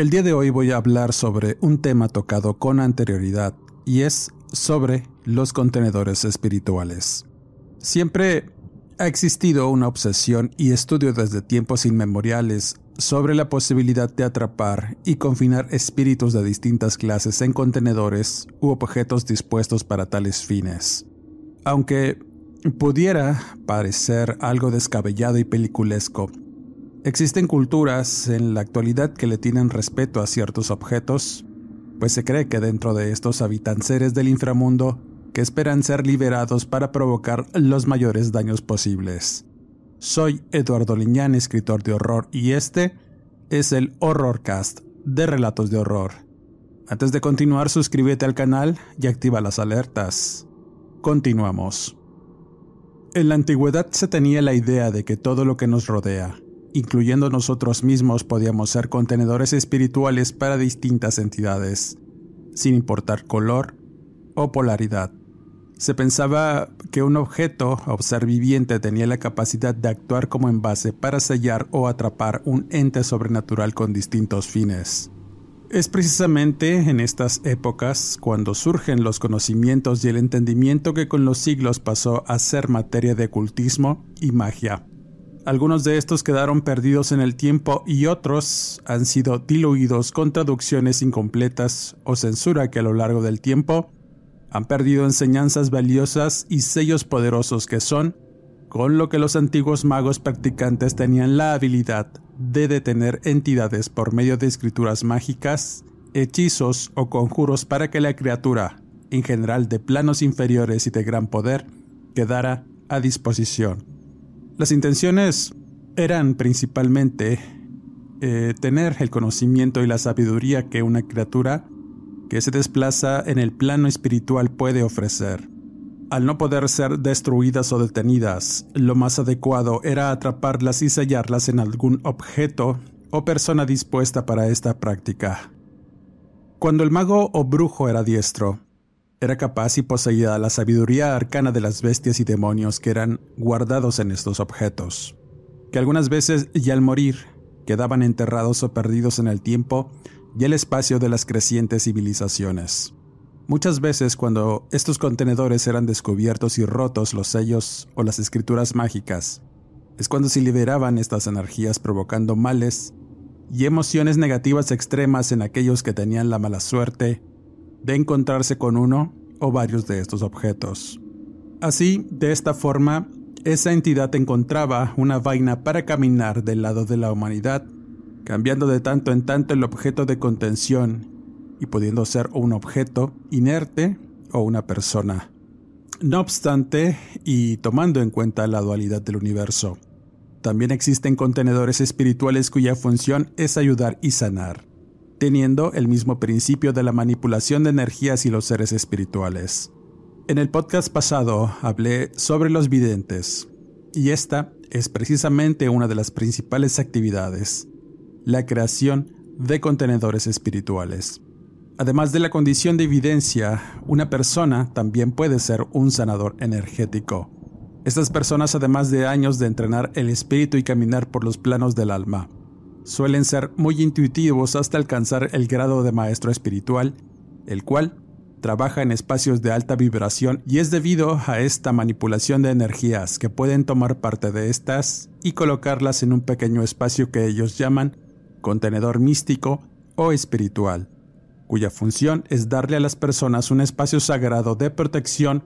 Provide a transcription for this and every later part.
El día de hoy voy a hablar sobre un tema tocado con anterioridad y es sobre los contenedores espirituales. Siempre ha existido una obsesión y estudio desde tiempos inmemoriales sobre la posibilidad de atrapar y confinar espíritus de distintas clases en contenedores u objetos dispuestos para tales fines. Aunque pudiera parecer algo descabellado y peliculesco, Existen culturas en la actualidad que le tienen respeto a ciertos objetos, pues se cree que dentro de estos habitan seres del inframundo que esperan ser liberados para provocar los mayores daños posibles. Soy Eduardo Liñán, escritor de horror, y este es el Horrorcast de Relatos de Horror. Antes de continuar, suscríbete al canal y activa las alertas. Continuamos. En la antigüedad se tenía la idea de que todo lo que nos rodea, incluyendo nosotros mismos, podíamos ser contenedores espirituales para distintas entidades, sin importar color o polaridad. Se pensaba que un objeto o ser viviente tenía la capacidad de actuar como envase para sellar o atrapar un ente sobrenatural con distintos fines. Es precisamente en estas épocas cuando surgen los conocimientos y el entendimiento que con los siglos pasó a ser materia de ocultismo y magia. Algunos de estos quedaron perdidos en el tiempo y otros han sido diluidos con traducciones incompletas o censura que a lo largo del tiempo han perdido enseñanzas valiosas y sellos poderosos que son, con lo que los antiguos magos practicantes tenían la habilidad de detener entidades por medio de escrituras mágicas, hechizos o conjuros para que la criatura, en general de planos inferiores y de gran poder, quedara a disposición. Las intenciones eran principalmente eh, tener el conocimiento y la sabiduría que una criatura que se desplaza en el plano espiritual puede ofrecer. Al no poder ser destruidas o detenidas, lo más adecuado era atraparlas y sellarlas en algún objeto o persona dispuesta para esta práctica. Cuando el mago o brujo era diestro, era capaz y poseía la sabiduría arcana de las bestias y demonios que eran guardados en estos objetos, que algunas veces y al morir quedaban enterrados o perdidos en el tiempo y el espacio de las crecientes civilizaciones. Muchas veces cuando estos contenedores eran descubiertos y rotos los sellos o las escrituras mágicas, es cuando se liberaban estas energías provocando males y emociones negativas extremas en aquellos que tenían la mala suerte de encontrarse con uno o varios de estos objetos. Así, de esta forma, esa entidad encontraba una vaina para caminar del lado de la humanidad, cambiando de tanto en tanto el objeto de contención y pudiendo ser un objeto inerte o una persona. No obstante, y tomando en cuenta la dualidad del universo, también existen contenedores espirituales cuya función es ayudar y sanar teniendo el mismo principio de la manipulación de energías y los seres espirituales. En el podcast pasado hablé sobre los videntes, y esta es precisamente una de las principales actividades, la creación de contenedores espirituales. Además de la condición de evidencia, una persona también puede ser un sanador energético. Estas personas, además de años de entrenar el espíritu y caminar por los planos del alma, suelen ser muy intuitivos hasta alcanzar el grado de maestro espiritual, el cual trabaja en espacios de alta vibración y es debido a esta manipulación de energías que pueden tomar parte de estas y colocarlas en un pequeño espacio que ellos llaman contenedor místico o espiritual, cuya función es darle a las personas un espacio sagrado de protección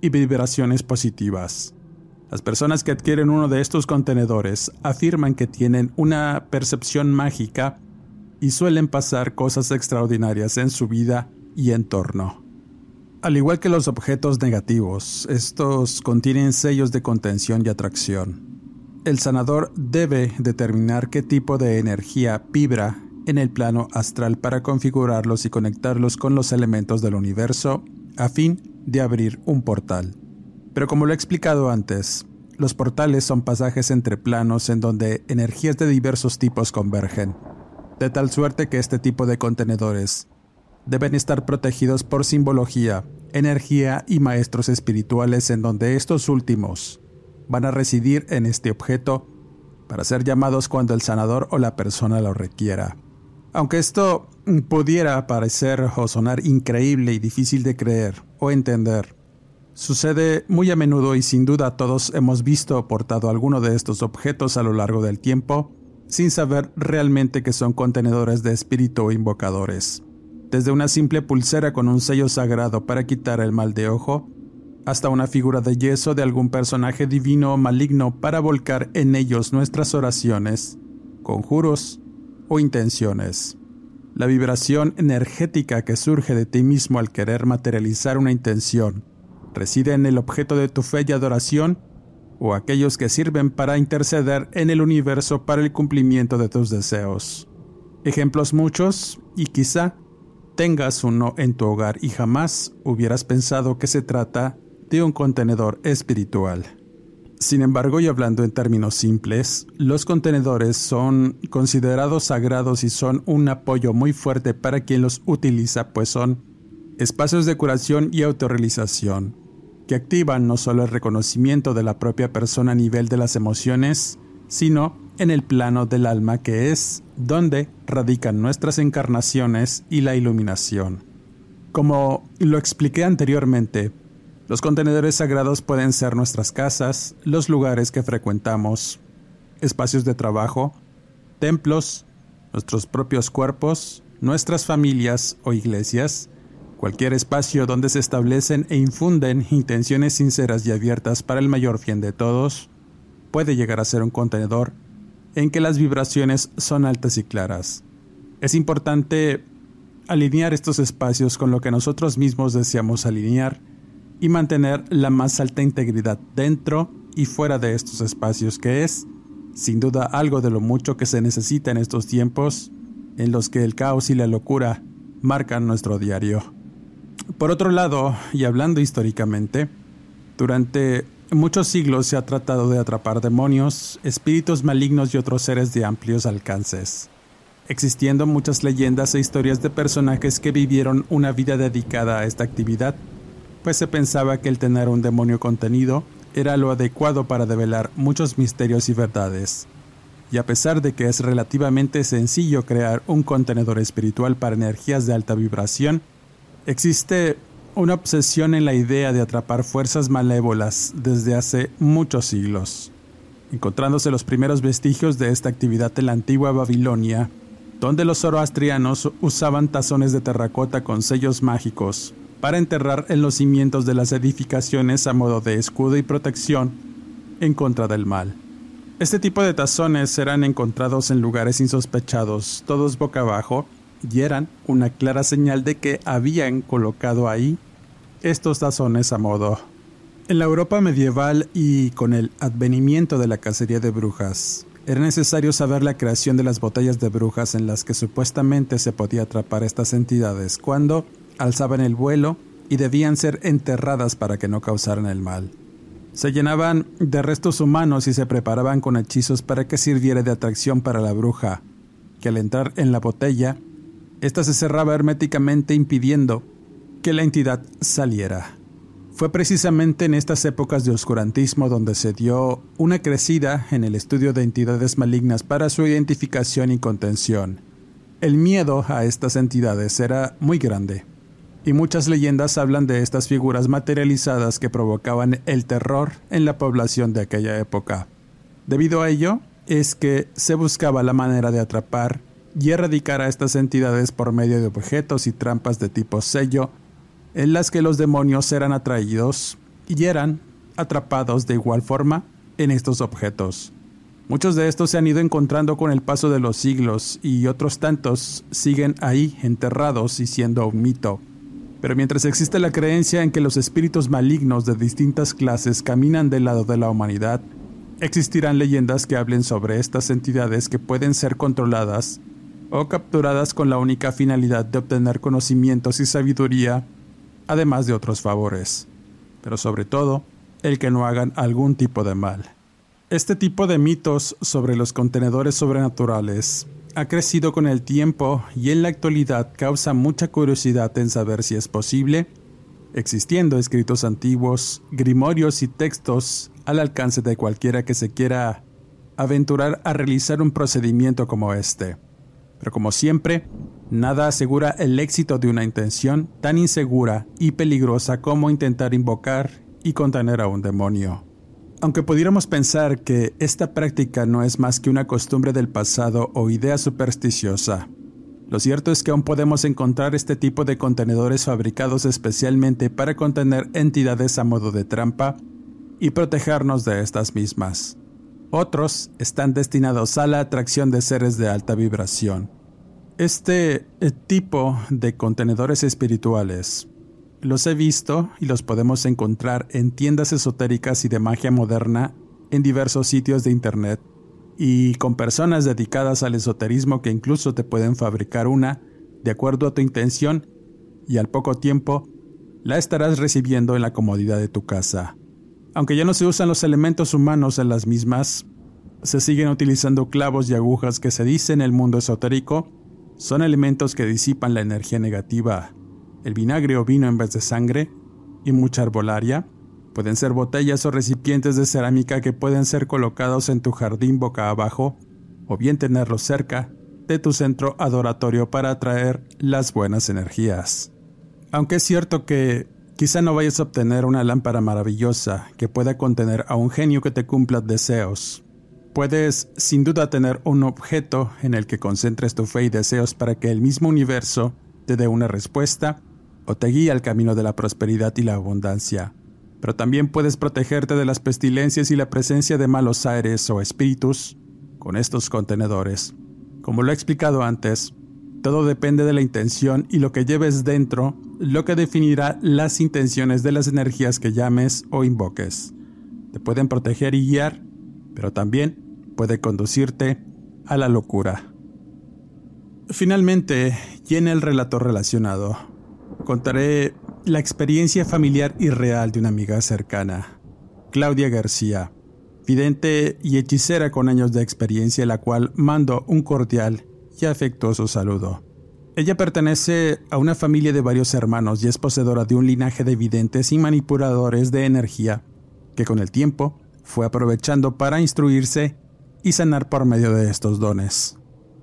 y vibraciones positivas. Las personas que adquieren uno de estos contenedores afirman que tienen una percepción mágica y suelen pasar cosas extraordinarias en su vida y entorno. Al igual que los objetos negativos, estos contienen sellos de contención y atracción. El sanador debe determinar qué tipo de energía vibra en el plano astral para configurarlos y conectarlos con los elementos del universo a fin de abrir un portal. Pero como lo he explicado antes, los portales son pasajes entre planos en donde energías de diversos tipos convergen, de tal suerte que este tipo de contenedores deben estar protegidos por simbología, energía y maestros espirituales en donde estos últimos van a residir en este objeto para ser llamados cuando el sanador o la persona lo requiera. Aunque esto pudiera parecer o sonar increíble y difícil de creer o entender, sucede muy a menudo y sin duda todos hemos visto o portado alguno de estos objetos a lo largo del tiempo sin saber realmente que son contenedores de espíritu o invocadores desde una simple pulsera con un sello sagrado para quitar el mal de ojo, hasta una figura de yeso de algún personaje divino o maligno para volcar en ellos nuestras oraciones, conjuros o intenciones. La vibración energética que surge de ti mismo al querer materializar una intención reside en el objeto de tu fe y adoración o aquellos que sirven para interceder en el universo para el cumplimiento de tus deseos. Ejemplos muchos y quizá tengas uno en tu hogar y jamás hubieras pensado que se trata de un contenedor espiritual. Sin embargo, y hablando en términos simples, los contenedores son considerados sagrados y son un apoyo muy fuerte para quien los utiliza, pues son espacios de curación y autorrealización, que activan no solo el reconocimiento de la propia persona a nivel de las emociones, sino en el plano del alma que es donde radican nuestras encarnaciones y la iluminación. Como lo expliqué anteriormente, los contenedores sagrados pueden ser nuestras casas, los lugares que frecuentamos, espacios de trabajo, templos, nuestros propios cuerpos, nuestras familias o iglesias, cualquier espacio donde se establecen e infunden intenciones sinceras y abiertas para el mayor bien de todos, puede llegar a ser un contenedor en que las vibraciones son altas y claras. Es importante alinear estos espacios con lo que nosotros mismos deseamos alinear y mantener la más alta integridad dentro y fuera de estos espacios, que es, sin duda, algo de lo mucho que se necesita en estos tiempos en los que el caos y la locura marcan nuestro diario. Por otro lado, y hablando históricamente, durante muchos siglos se ha tratado de atrapar demonios, espíritus malignos y otros seres de amplios alcances, existiendo muchas leyendas e historias de personajes que vivieron una vida dedicada a esta actividad, pues se pensaba que el tener un demonio contenido era lo adecuado para develar muchos misterios y verdades. Y a pesar de que es relativamente sencillo crear un contenedor espiritual para energías de alta vibración, existe una obsesión en la idea de atrapar fuerzas malévolas desde hace muchos siglos, encontrándose los primeros vestigios de esta actividad en la antigua Babilonia, donde los zoroastrianos usaban tazones de terracota con sellos mágicos para enterrar en los cimientos de las edificaciones a modo de escudo y protección en contra del mal. Este tipo de tazones eran encontrados en lugares insospechados, todos boca abajo, y eran una clara señal de que habían colocado ahí estos tazones a modo. En la Europa medieval y con el advenimiento de la cacería de brujas, era necesario saber la creación de las botellas de brujas en las que supuestamente se podía atrapar estas entidades cuando alzaban el vuelo y debían ser enterradas para que no causaran el mal. Se llenaban de restos humanos y se preparaban con hechizos para que sirviera de atracción para la bruja, que al entrar en la botella, ésta se cerraba herméticamente impidiendo que la entidad saliera. Fue precisamente en estas épocas de oscurantismo donde se dio una crecida en el estudio de entidades malignas para su identificación y contención. El miedo a estas entidades era muy grande, y muchas leyendas hablan de estas figuras materializadas que provocaban el terror en la población de aquella época. Debido a ello, es que se buscaba la manera de atrapar y erradicar a estas entidades por medio de objetos y trampas de tipo sello, en las que los demonios eran atraídos y eran atrapados de igual forma en estos objetos. Muchos de estos se han ido encontrando con el paso de los siglos y otros tantos siguen ahí enterrados y siendo un mito. Pero mientras existe la creencia en que los espíritus malignos de distintas clases caminan del lado de la humanidad, existirán leyendas que hablen sobre estas entidades que pueden ser controladas o capturadas con la única finalidad de obtener conocimientos y sabiduría, además de otros favores, pero sobre todo el que no hagan algún tipo de mal. Este tipo de mitos sobre los contenedores sobrenaturales ha crecido con el tiempo y en la actualidad causa mucha curiosidad en saber si es posible, existiendo escritos antiguos, grimorios y textos al alcance de cualquiera que se quiera aventurar a realizar un procedimiento como este. Pero como siempre, nada asegura el éxito de una intención tan insegura y peligrosa como intentar invocar y contener a un demonio. Aunque pudiéramos pensar que esta práctica no es más que una costumbre del pasado o idea supersticiosa, lo cierto es que aún podemos encontrar este tipo de contenedores fabricados especialmente para contener entidades a modo de trampa y protegernos de estas mismas. Otros están destinados a la atracción de seres de alta vibración. Este eh, tipo de contenedores espirituales los he visto y los podemos encontrar en tiendas esotéricas y de magia moderna en diversos sitios de Internet y con personas dedicadas al esoterismo que incluso te pueden fabricar una de acuerdo a tu intención y al poco tiempo la estarás recibiendo en la comodidad de tu casa. Aunque ya no se usan los elementos humanos en las mismas, se siguen utilizando clavos y agujas que se dice en el mundo esotérico son elementos que disipan la energía negativa el vinagre o vino en vez de sangre y mucha arbolaria. Pueden ser botellas o recipientes de cerámica que pueden ser colocados en tu jardín boca abajo o bien tenerlos cerca de tu centro adoratorio para atraer las buenas energías. Aunque es cierto que quizá no vayas a obtener una lámpara maravillosa que pueda contener a un genio que te cumpla deseos, puedes sin duda tener un objeto en el que concentres tu fe y deseos para que el mismo universo te dé una respuesta o te guía al camino de la prosperidad y la abundancia. Pero también puedes protegerte de las pestilencias y la presencia de malos aires o espíritus con estos contenedores. Como lo he explicado antes, todo depende de la intención y lo que lleves dentro, lo que definirá las intenciones de las energías que llames o invoques. Te pueden proteger y guiar, pero también puede conducirte a la locura. Finalmente, en el relato relacionado, contaré la experiencia familiar y real de una amiga cercana, Claudia García, vidente y hechicera con años de experiencia, la cual mando un cordial y afectuoso saludo. Ella pertenece a una familia de varios hermanos y es poseedora de un linaje de videntes y manipuladores de energía que con el tiempo fue aprovechando para instruirse y sanar por medio de estos dones.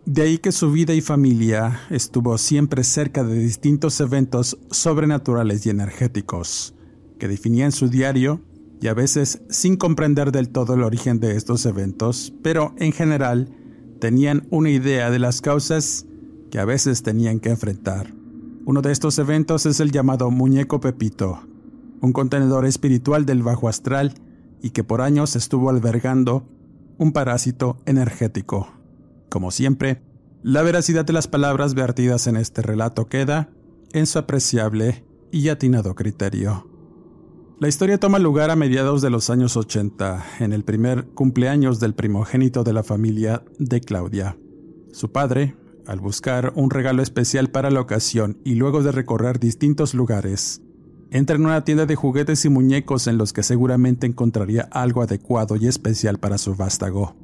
De ahí que su vida y familia estuvo siempre cerca de distintos eventos sobrenaturales y energéticos, que definían su diario y a veces sin comprender del todo el origen de estos eventos, pero en general tenían una idea de las causas que a veces tenían que enfrentar. Uno de estos eventos es el llamado Muñeco Pepito, un contenedor espiritual del bajo astral y que por años estuvo albergando un parásito energético. Como siempre, la veracidad de las palabras vertidas en este relato queda en su apreciable y atinado criterio. La historia toma lugar a mediados de los años 80, en el primer cumpleaños del primogénito de la familia de Claudia. Su padre, al buscar un regalo especial para la ocasión y luego de recorrer distintos lugares, entra en una tienda de juguetes y muñecos en los que seguramente encontraría algo adecuado y especial para su vástago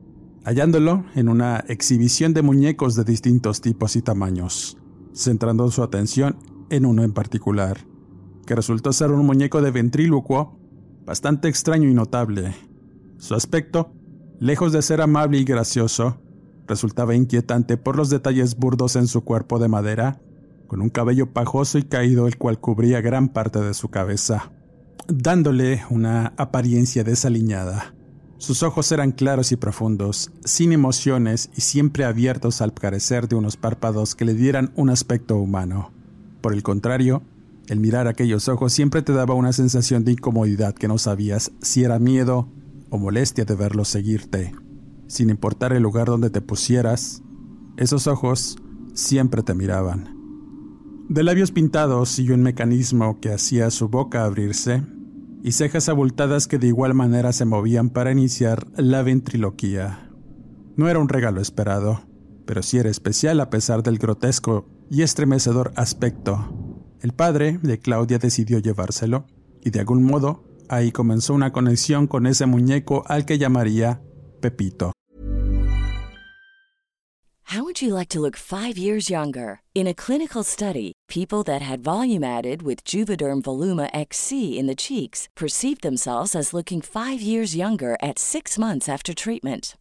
hallándolo en una exhibición de muñecos de distintos tipos y tamaños, centrando su atención en uno en particular, que resultó ser un muñeco de ventrílocuo bastante extraño y notable. Su aspecto, lejos de ser amable y gracioso, resultaba inquietante por los detalles burdos en su cuerpo de madera, con un cabello pajoso y caído el cual cubría gran parte de su cabeza, dándole una apariencia desaliñada. Sus ojos eran claros y profundos, sin emociones y siempre abiertos al carecer de unos párpados que le dieran un aspecto humano. Por el contrario, el mirar aquellos ojos siempre te daba una sensación de incomodidad que no sabías si era miedo o molestia de verlos seguirte. Sin importar el lugar donde te pusieras, esos ojos siempre te miraban. De labios pintados y un mecanismo que hacía su boca abrirse, y cejas abultadas que de igual manera se movían para iniciar la ventriloquía. No era un regalo esperado, pero sí era especial a pesar del grotesco y estremecedor aspecto. El padre de Claudia decidió llevárselo, y de algún modo ahí comenzó una conexión con ese muñeco al que llamaría Pepito. How would you like to look five years younger? In a clinical study, people that had volume added with Juvederm Voluma XC in the cheeks perceived themselves as looking five years younger at six months after treatment.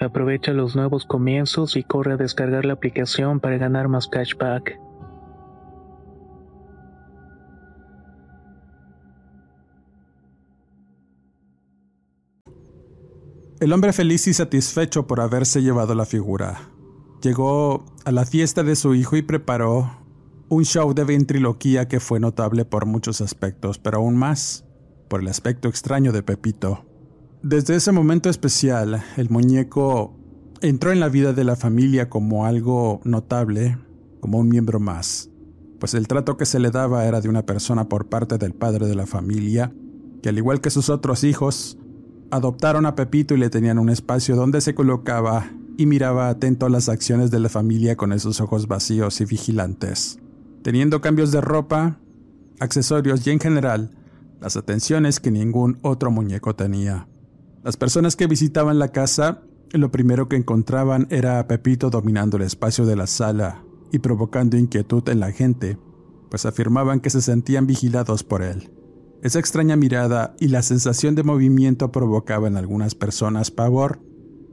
Aprovecha los nuevos comienzos y corre a descargar la aplicación para ganar más cashback. El hombre feliz y satisfecho por haberse llevado la figura. Llegó a la fiesta de su hijo y preparó un show de ventriloquía que fue notable por muchos aspectos, pero aún más por el aspecto extraño de Pepito. Desde ese momento especial, el muñeco entró en la vida de la familia como algo notable, como un miembro más, pues el trato que se le daba era de una persona por parte del padre de la familia, que al igual que sus otros hijos, adoptaron a Pepito y le tenían un espacio donde se colocaba y miraba atento a las acciones de la familia con esos ojos vacíos y vigilantes, teniendo cambios de ropa, accesorios y en general las atenciones que ningún otro muñeco tenía. Las personas que visitaban la casa lo primero que encontraban era a Pepito dominando el espacio de la sala y provocando inquietud en la gente, pues afirmaban que se sentían vigilados por él. Esa extraña mirada y la sensación de movimiento provocaba en algunas personas pavor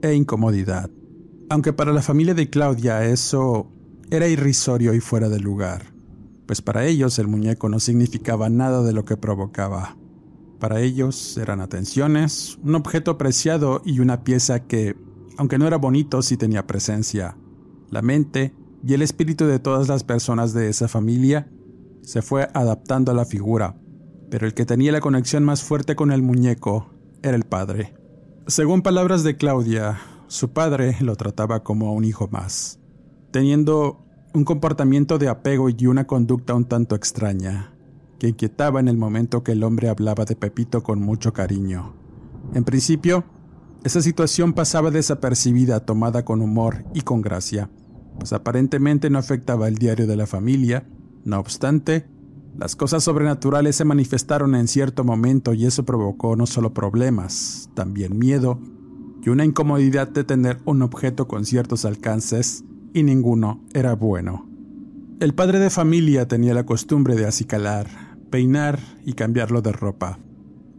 e incomodidad, aunque para la familia de Claudia eso era irrisorio y fuera de lugar, pues para ellos el muñeco no significaba nada de lo que provocaba. Para ellos eran atenciones, un objeto apreciado y una pieza que, aunque no era bonito, sí tenía presencia. La mente y el espíritu de todas las personas de esa familia se fue adaptando a la figura, pero el que tenía la conexión más fuerte con el muñeco era el padre. Según palabras de Claudia, su padre lo trataba como a un hijo más, teniendo un comportamiento de apego y una conducta un tanto extraña, que inquietaba en el momento que el hombre hablaba de Pepito con mucho cariño. En principio, esa situación pasaba desapercibida, tomada con humor y con gracia, pues aparentemente no afectaba el diario de la familia, no obstante, las cosas sobrenaturales se manifestaron en cierto momento y eso provocó no solo problemas, también miedo y una incomodidad de tener un objeto con ciertos alcances y ninguno era bueno. El padre de familia tenía la costumbre de acicalar, peinar y cambiarlo de ropa,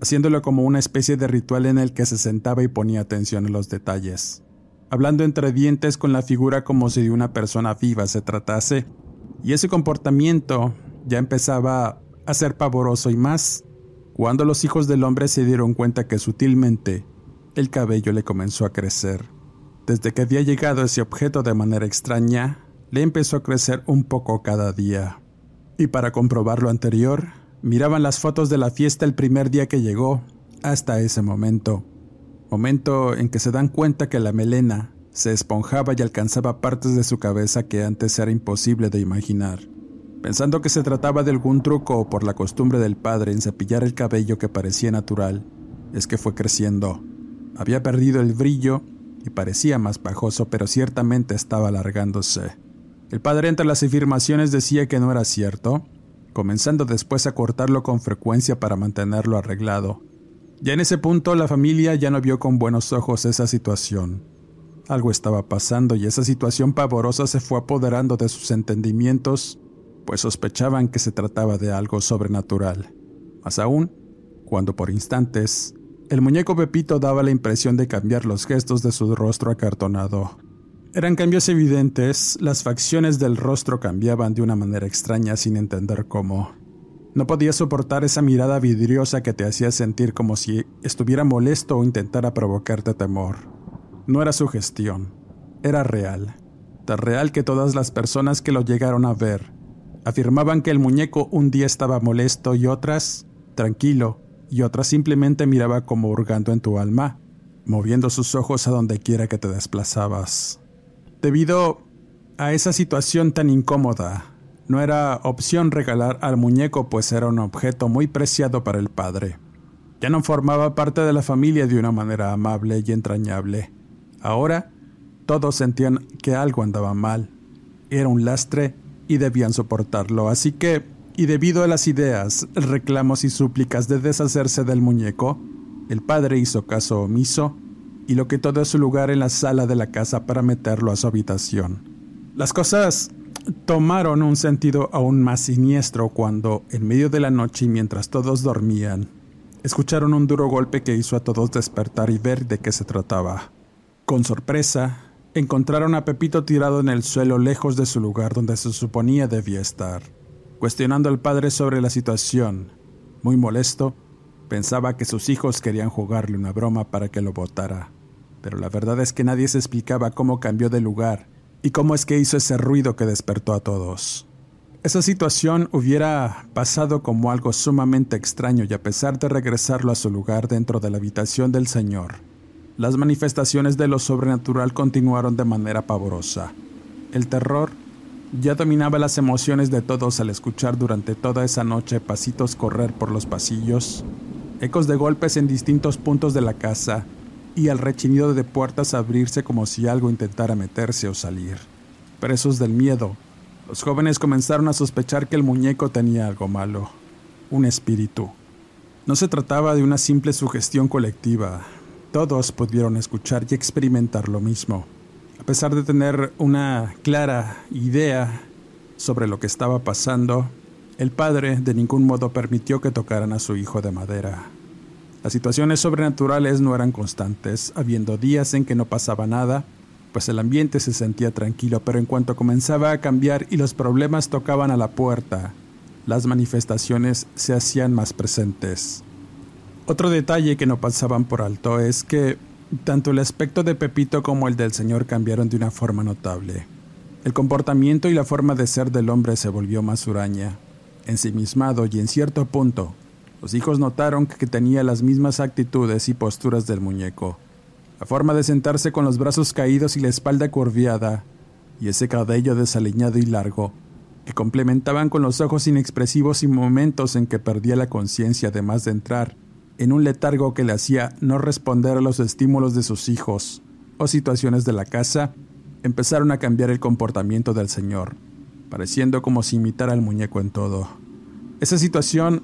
haciéndolo como una especie de ritual en el que se sentaba y ponía atención en los detalles, hablando entre dientes con la figura como si de una persona viva se tratase, y ese comportamiento ya empezaba a ser pavoroso y más cuando los hijos del hombre se dieron cuenta que sutilmente el cabello le comenzó a crecer. Desde que había llegado ese objeto de manera extraña, le empezó a crecer un poco cada día. Y para comprobar lo anterior, miraban las fotos de la fiesta el primer día que llegó hasta ese momento. Momento en que se dan cuenta que la melena se esponjaba y alcanzaba partes de su cabeza que antes era imposible de imaginar. Pensando que se trataba de algún truco o por la costumbre del padre en cepillar el cabello que parecía natural, es que fue creciendo. Había perdido el brillo y parecía más bajoso, pero ciertamente estaba alargándose. El padre entre las afirmaciones decía que no era cierto, comenzando después a cortarlo con frecuencia para mantenerlo arreglado. Ya en ese punto la familia ya no vio con buenos ojos esa situación. Algo estaba pasando y esa situación pavorosa se fue apoderando de sus entendimientos pues sospechaban que se trataba de algo sobrenatural. Más aún, cuando por instantes, el muñeco Pepito daba la impresión de cambiar los gestos de su rostro acartonado. Eran cambios evidentes, las facciones del rostro cambiaban de una manera extraña sin entender cómo. No podía soportar esa mirada vidriosa que te hacía sentir como si estuviera molesto o intentara provocarte temor. No era su gestión, era real, tan real que todas las personas que lo llegaron a ver Afirmaban que el muñeco un día estaba molesto y otras tranquilo, y otras simplemente miraba como hurgando en tu alma, moviendo sus ojos a donde quiera que te desplazabas. Debido a esa situación tan incómoda, no era opción regalar al muñeco pues era un objeto muy preciado para el padre. Ya no formaba parte de la familia de una manera amable y entrañable. Ahora todos sentían que algo andaba mal. Era un lastre y debían soportarlo. Así que, y debido a las ideas, reclamos y súplicas de deshacerse del muñeco, el padre hizo caso omiso y lo quitó de su lugar en la sala de la casa para meterlo a su habitación. Las cosas tomaron un sentido aún más siniestro cuando, en medio de la noche y mientras todos dormían, escucharon un duro golpe que hizo a todos despertar y ver de qué se trataba. Con sorpresa, encontraron a Pepito tirado en el suelo lejos de su lugar donde se suponía debía estar. Cuestionando al padre sobre la situación, muy molesto, pensaba que sus hijos querían jugarle una broma para que lo botara. Pero la verdad es que nadie se explicaba cómo cambió de lugar y cómo es que hizo ese ruido que despertó a todos. Esa situación hubiera pasado como algo sumamente extraño y a pesar de regresarlo a su lugar dentro de la habitación del Señor, las manifestaciones de lo sobrenatural continuaron de manera pavorosa. El terror ya dominaba las emociones de todos al escuchar durante toda esa noche pasitos correr por los pasillos, ecos de golpes en distintos puntos de la casa y el rechinido de puertas abrirse como si algo intentara meterse o salir. Presos del miedo, los jóvenes comenzaron a sospechar que el muñeco tenía algo malo, un espíritu. No se trataba de una simple sugestión colectiva, todos pudieron escuchar y experimentar lo mismo. A pesar de tener una clara idea sobre lo que estaba pasando, El padre de ningún modo permitió que tocaran a su hijo de madera. Las situaciones sobrenaturales no eran constantes, habiendo días en que no pasaba nada, pues el ambiente se sentía tranquilo, pero en cuanto comenzaba a cambiar y los problemas tocaban a la puerta, las manifestaciones se hacían más presentes. Otro detalle que no pasaban por alto es que tanto el aspecto de Pepito como el del señor cambiaron de una forma notable. El comportamiento y la forma de ser del hombre se volvió más huraña ensimismado y en cierto punto, los hijos notaron que tenía las mismas actitudes y posturas del muñeco. La forma de sentarse con los brazos caídos y la espalda curviada, y ese cabello desaliñado y largo, que complementaban con los ojos inexpresivos y momentos en que perdía la conciencia además de entrar en un letargo que le hacía no responder a los estímulos de sus hijos o situaciones de la casa, empezaron a cambiar el comportamiento del señor pareciendo como si imitara al muñeco en todo. Esa situación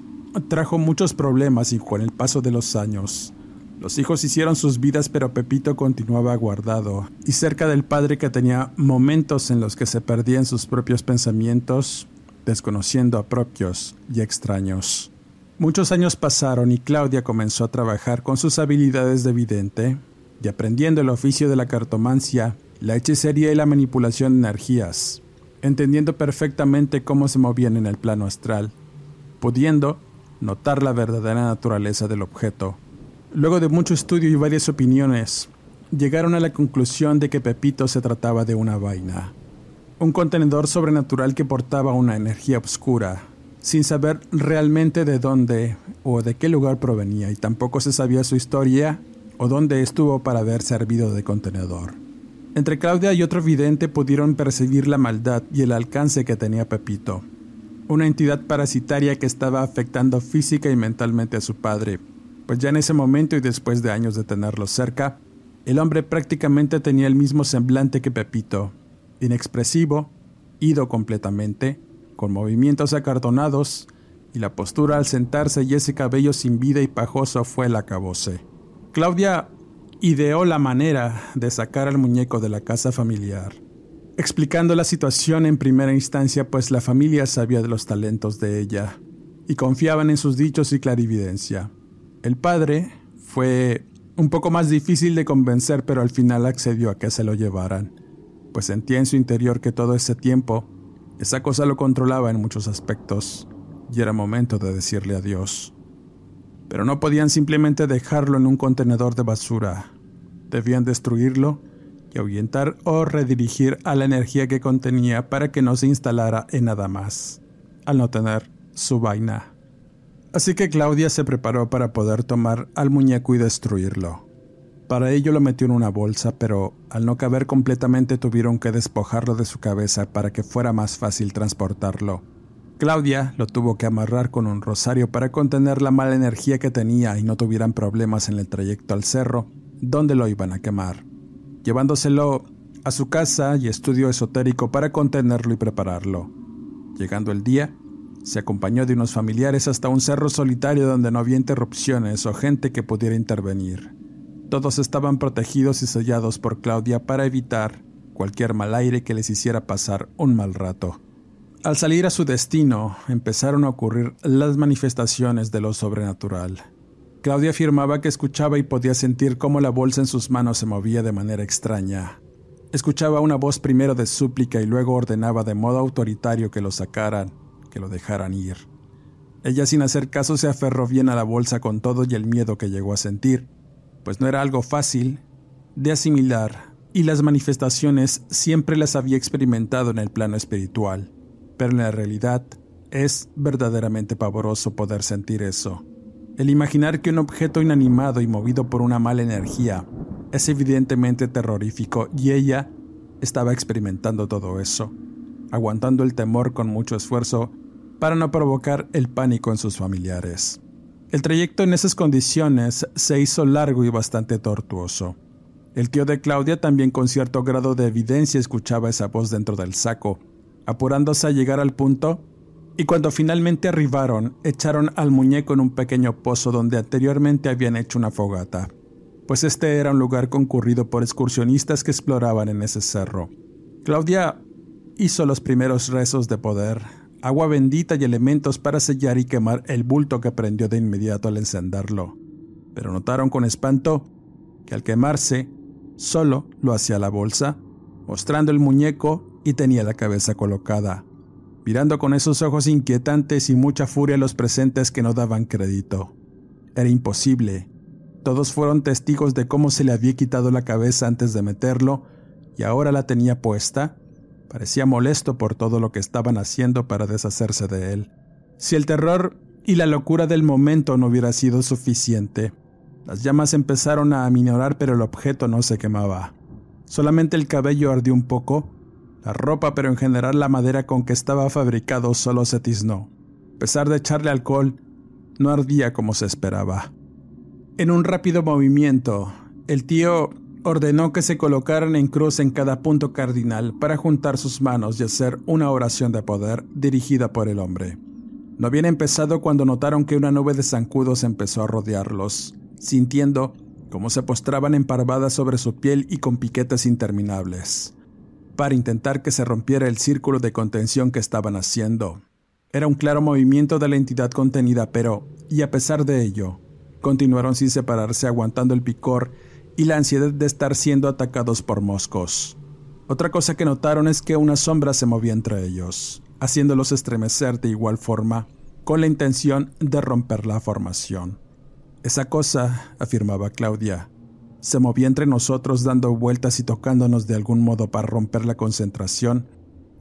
trajo muchos problemas y con el paso de los años. Los hijos hicieron sus vidas, pero Pepito continuaba guardado y cerca del padre que tenía momentos en los que se perdía en sus propios pensamientos, desconociendo a propios y extraños. Muchos años pasaron y Claudia comenzó a trabajar con sus habilidades de vidente y aprendiendo el oficio de la cartomancia, la hechicería y la manipulación de energías entendiendo perfectamente cómo se movían en el plano astral, pudiendo notar la verdadera naturaleza del objeto. Luego de mucho estudio y varias opiniones, llegaron a la conclusión de que Pepito se trataba de una vaina, un contenedor sobrenatural que portaba una energía oscura, sin saber realmente de dónde o de qué lugar provenía y tampoco se sabía su historia o dónde estuvo para haber servido de contenedor. Entre Claudia y otro vidente pudieron percibir la maldad y el alcance que tenía Pepito, una entidad parasitaria que estaba afectando física y mentalmente a su padre, pues ya en ese momento y después de años de tenerlo cerca, el hombre prácticamente tenía el mismo semblante que Pepito, inexpresivo, ido completamente, con movimientos acartonados, y la postura al sentarse y ese cabello sin vida y pajoso fue el acabose. Claudia ideó la manera de sacar al muñeco de la casa familiar, explicando la situación en primera instancia pues la familia sabía de los talentos de ella y confiaban en sus dichos y clarividencia. El padre fue un poco más difícil de convencer pero al final accedió a que se lo llevaran, pues sentía en su interior que todo ese tiempo esa cosa lo controlaba en muchos aspectos y era momento de decirle adiós pero no podían simplemente dejarlo en un contenedor de basura. Debían destruirlo y ahuyentar o redirigir a la energía que contenía para que no se instalara en nada más, al no tener su vaina. Así que Claudia se preparó para poder tomar al muñeco y destruirlo. Para ello lo metió en una bolsa, pero al no caber completamente tuvieron que despojarlo de su cabeza para que fuera más fácil transportarlo. Claudia lo tuvo que amarrar con un rosario para contener la mala energía que tenía y no tuvieran problemas en el trayecto al cerro, donde lo iban a quemar, llevándoselo a su casa y estudio esotérico para contenerlo y prepararlo. Llegando el día, se acompañó de unos familiares hasta un cerro solitario donde no había interrupciones o gente que pudiera intervenir. Todos estaban protegidos y sellados por Claudia para evitar cualquier mal aire que les hiciera pasar un mal rato. Al salir a su destino, empezaron a ocurrir las manifestaciones de lo sobrenatural. Claudia afirmaba que escuchaba y podía sentir cómo la bolsa en sus manos se movía de manera extraña. Escuchaba una voz primero de súplica y luego ordenaba de modo autoritario que lo sacaran, que lo dejaran ir. Ella sin hacer caso se aferró bien a la bolsa con todo y el miedo que llegó a sentir, pues no era algo fácil de asimilar y las manifestaciones siempre las había experimentado en el plano espiritual pero en la realidad es verdaderamente pavoroso poder sentir eso. El imaginar que un objeto inanimado y movido por una mala energía es evidentemente terrorífico y ella estaba experimentando todo eso, aguantando el temor con mucho esfuerzo para no provocar el pánico en sus familiares. El trayecto en esas condiciones se hizo largo y bastante tortuoso. El tío de Claudia también con cierto grado de evidencia escuchaba esa voz dentro del saco, apurándose a llegar al punto, y cuando finalmente arribaron, echaron al muñeco en un pequeño pozo donde anteriormente habían hecho una fogata, pues este era un lugar concurrido por excursionistas que exploraban en ese cerro. Claudia hizo los primeros rezos de poder agua bendita y elementos para sellar y quemar el bulto que prendió de inmediato al encenderlo. Pero notaron con espanto que al quemarse, solo lo hacía la bolsa, mostrando el muñeco y tenía la cabeza colocada, mirando con esos ojos inquietantes y mucha furia a los presentes que no daban crédito. Era imposible. Todos fueron testigos de cómo se le había quitado la cabeza antes de meterlo y ahora la tenía puesta Parecía molesto por todo lo que estaban haciendo para deshacerse de él. Si el terror y la locura del momento no hubiera sido suficiente, las llamas empezaron a aminorar pero el objeto no se quemaba. Solamente el cabello ardió un poco, la ropa pero en general la madera con que estaba fabricado solo se tiznó. A pesar de echarle alcohol, no ardía como se esperaba. En un rápido movimiento, el tío ordenó que se colocaran en cruz en cada punto cardinal para juntar sus manos y hacer una oración de poder dirigida por el hombre. No habían empezado cuando notaron que una nube de zancudos empezó a rodearlos, sintiendo cómo se postraban emparvadas sobre su piel y con piquetes interminables, para intentar que se rompiera el círculo de contención que estaban haciendo. Era un claro movimiento de la entidad contenida, pero, y a pesar de ello, continuaron sin separarse aguantando el picor y la ansiedad de estar siendo atacados por moscos. Otra cosa que notaron es que una sombra se movía entre ellos, haciéndolos estremecer de igual forma, con la intención de romper la formación. Esa cosa, afirmaba Claudia, se movía entre nosotros dando vueltas y tocándonos de algún modo para romper la concentración,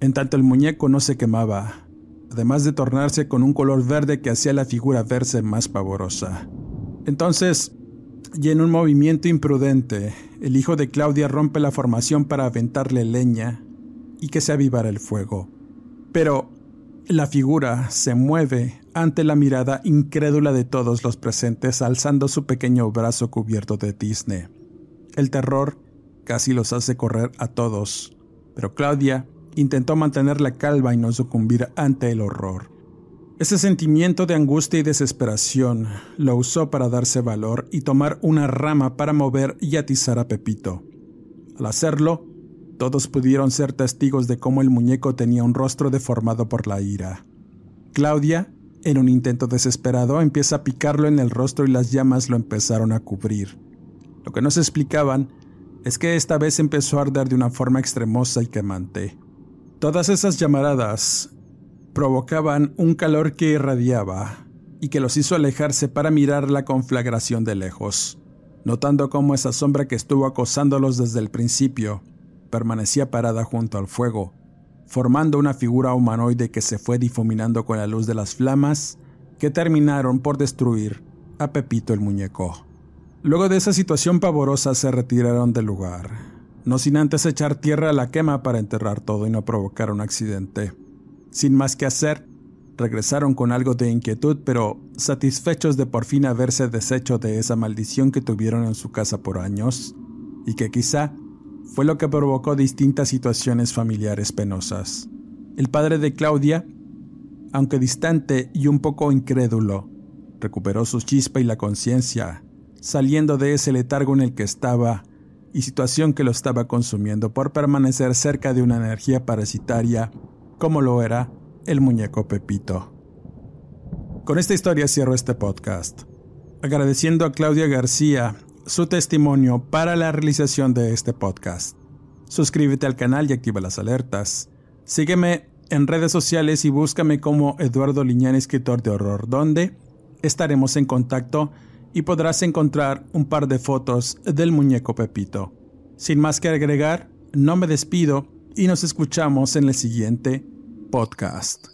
en tanto el muñeco no se quemaba, además de tornarse con un color verde que hacía la figura verse más pavorosa. Entonces, y en un movimiento imprudente, el hijo de Claudia rompe la formación para aventarle leña y que se avivara el fuego. Pero la figura se mueve ante la mirada incrédula de todos los presentes alzando su pequeño brazo cubierto de tizne. El terror casi los hace correr a todos, pero Claudia intentó mantener la calma y no sucumbir ante el horror. Ese sentimiento de angustia y desesperación lo usó para darse valor y tomar una rama para mover y atizar a Pepito. Al hacerlo, todos pudieron ser testigos de cómo el muñeco tenía un rostro deformado por la ira. Claudia, en un intento desesperado, empieza a picarlo en el rostro y las llamas lo empezaron a cubrir. Lo que no se explicaban es que esta vez empezó a arder de una forma extremosa y quemante. Todas esas llamaradas provocaban un calor que irradiaba y que los hizo alejarse para mirar la conflagración de lejos, notando cómo esa sombra que estuvo acosándolos desde el principio permanecía parada junto al fuego, formando una figura humanoide que se fue difuminando con la luz de las flamas que terminaron por destruir a Pepito el muñeco. Luego de esa situación pavorosa se retiraron del lugar, no sin antes echar tierra a la quema para enterrar todo y no provocar un accidente. Sin más que hacer, regresaron con algo de inquietud, pero satisfechos de por fin haberse deshecho de esa maldición que tuvieron en su casa por años, y que quizá fue lo que provocó distintas situaciones familiares penosas. El padre de Claudia, aunque distante y un poco incrédulo, recuperó su chispa y la conciencia, saliendo de ese letargo en el que estaba y situación que lo estaba consumiendo por permanecer cerca de una energía parasitaria como lo era el muñeco Pepito. Con esta historia cierro este podcast, agradeciendo a Claudia García su testimonio para la realización de este podcast. Suscríbete al canal y activa las alertas. Sígueme en redes sociales y búscame como Eduardo Liñán, escritor de horror, donde estaremos en contacto y podrás encontrar un par de fotos del muñeco Pepito. Sin más que agregar, no me despido y nos escuchamos en el siguiente podcast.